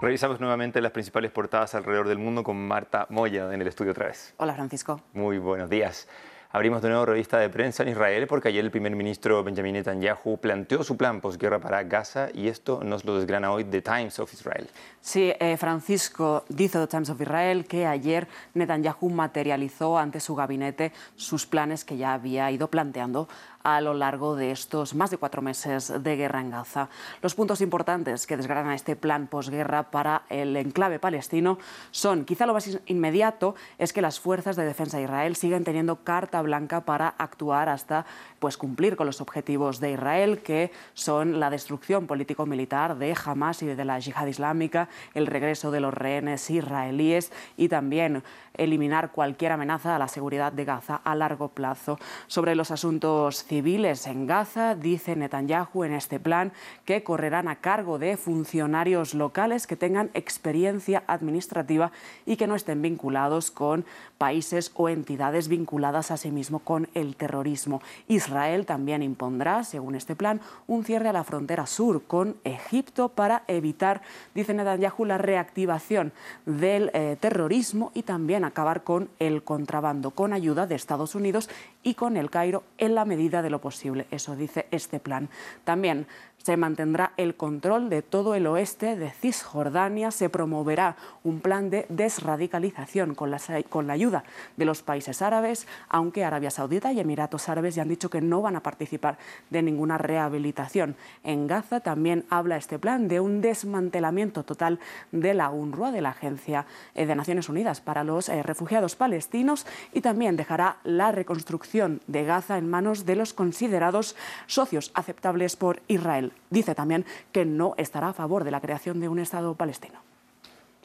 Revisamos nuevamente las principales portadas alrededor del mundo con Marta Moya en el estudio otra vez. Hola Francisco. Muy buenos días. Abrimos de nuevo revista de prensa en Israel porque ayer el primer ministro Benjamin Netanyahu planteó su plan posguerra para Gaza y esto nos lo desgrana hoy The Times of Israel. Sí, eh, Francisco, dice The Times of Israel que ayer Netanyahu materializó ante su gabinete sus planes que ya había ido planteando a lo largo de estos más de cuatro meses de guerra en Gaza. Los puntos importantes que desgrana este plan posguerra para el enclave palestino son, quizá lo más inmediato, es que las fuerzas de defensa de Israel siguen teniendo carta blanca para actuar hasta pues, cumplir con los objetivos de Israel, que son la destrucción político-militar de Hamas y de la yihad islámica, el regreso de los rehenes israelíes y también eliminar cualquier amenaza a la seguridad de Gaza a largo plazo. Sobre los asuntos civiles en Gaza, dice Netanyahu en este plan que correrán a cargo de funcionarios locales que tengan experiencia administrativa y que no estén vinculados con países o entidades vinculadas a sí mismo con el terrorismo. Israel también impondrá, según este plan, un cierre a la frontera sur con Egipto para evitar, dice Netanyahu, la reactivación del eh, terrorismo y también acabar con el contrabando con ayuda de Estados Unidos y con el Cairo en la medida de lo posible. Eso dice este plan. También se mantendrá el control de todo el oeste de Cisjordania, se promoverá un plan de desradicalización con la, con la ayuda de los países árabes, aunque Arabia Saudita y Emiratos Árabes ya han dicho que no van a participar de ninguna rehabilitación. En Gaza también habla este plan de un desmantelamiento total de la UNRWA, de la Agencia de Naciones Unidas para los eh, Refugiados Palestinos, y también dejará la reconstrucción de Gaza en manos de los considerados socios aceptables por Israel dice también que no estará a favor de la creación de un Estado palestino.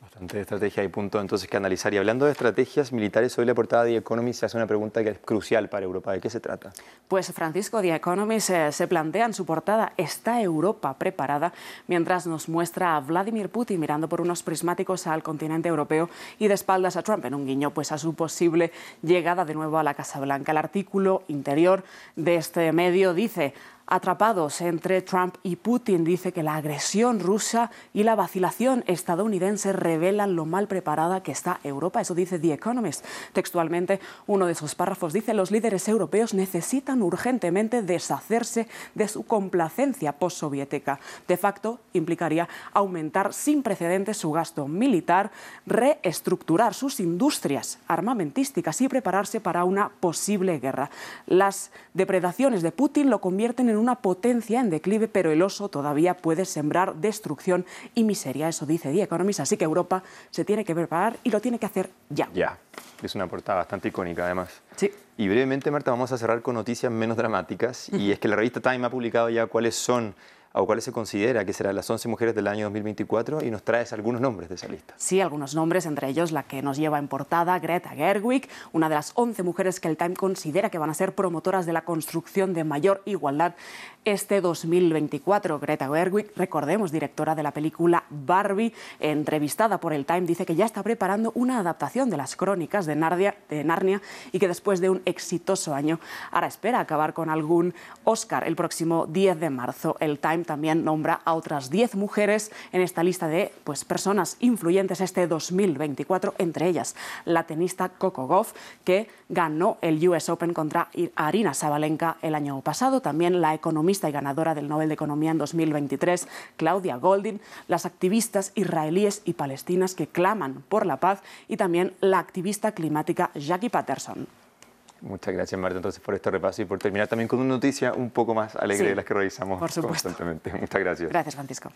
Bastante estrategia y punto entonces que analizar. Y hablando de estrategias militares, hoy la portada de The Economist se hace una pregunta que es crucial para Europa. ¿De qué se trata? Pues Francisco, The Economist se, se plantea en su portada ¿Está Europa preparada? Mientras nos muestra a Vladimir Putin mirando por unos prismáticos al continente europeo y de espaldas a Trump en un guiño pues a su posible llegada de nuevo a la Casa Blanca. El artículo interior de este medio dice atrapados entre Trump y Putin. Dice que la agresión rusa y la vacilación estadounidense revelan lo mal preparada que está Europa. Eso dice The Economist. Textualmente, uno de sus párrafos dice los líderes europeos necesitan urgentemente deshacerse de su complacencia postsoviética. De facto, implicaría aumentar sin precedentes su gasto militar, reestructurar sus industrias armamentísticas y prepararse para una posible guerra. Las depredaciones de Putin lo convierten en una potencia en declive, pero el oso todavía puede sembrar destrucción y miseria. Eso dice The Economist. Así que Europa se tiene que preparar y lo tiene que hacer ya. Ya. Es una portada bastante icónica, además. Sí. Y brevemente, Marta, vamos a cerrar con noticias menos dramáticas. Y es que la revista Time ha publicado ya cuáles son o cuáles se considera que serán las 11 mujeres del año 2024 y nos traes algunos nombres de esa lista. Sí, algunos nombres, entre ellos la que nos lleva en portada Greta Gerwig, una de las 11 mujeres que el Time considera que van a ser promotoras de la construcción de mayor igualdad este 2024. Greta Gerwig, recordemos, directora de la película Barbie, entrevistada por el Time, dice que ya está preparando una adaptación de las crónicas de de Narnia y que después de un exitoso año ahora espera acabar con algún Oscar el próximo 10 de marzo. El Time también nombra a otras 10 mujeres en esta lista de pues, personas influyentes este 2024, entre ellas la tenista Coco Goff, que ganó el US Open contra Arina Sabalenka el año pasado, también la economista y ganadora del Nobel de Economía en 2023, Claudia Goldin, las activistas israelíes y palestinas que claman por la paz. Y también la activista climática Jackie Patterson. Muchas gracias, Marta, entonces por este repaso y por terminar también con una noticia un poco más alegre de las que revisamos constantemente. Muchas gracias. Gracias, Francisco.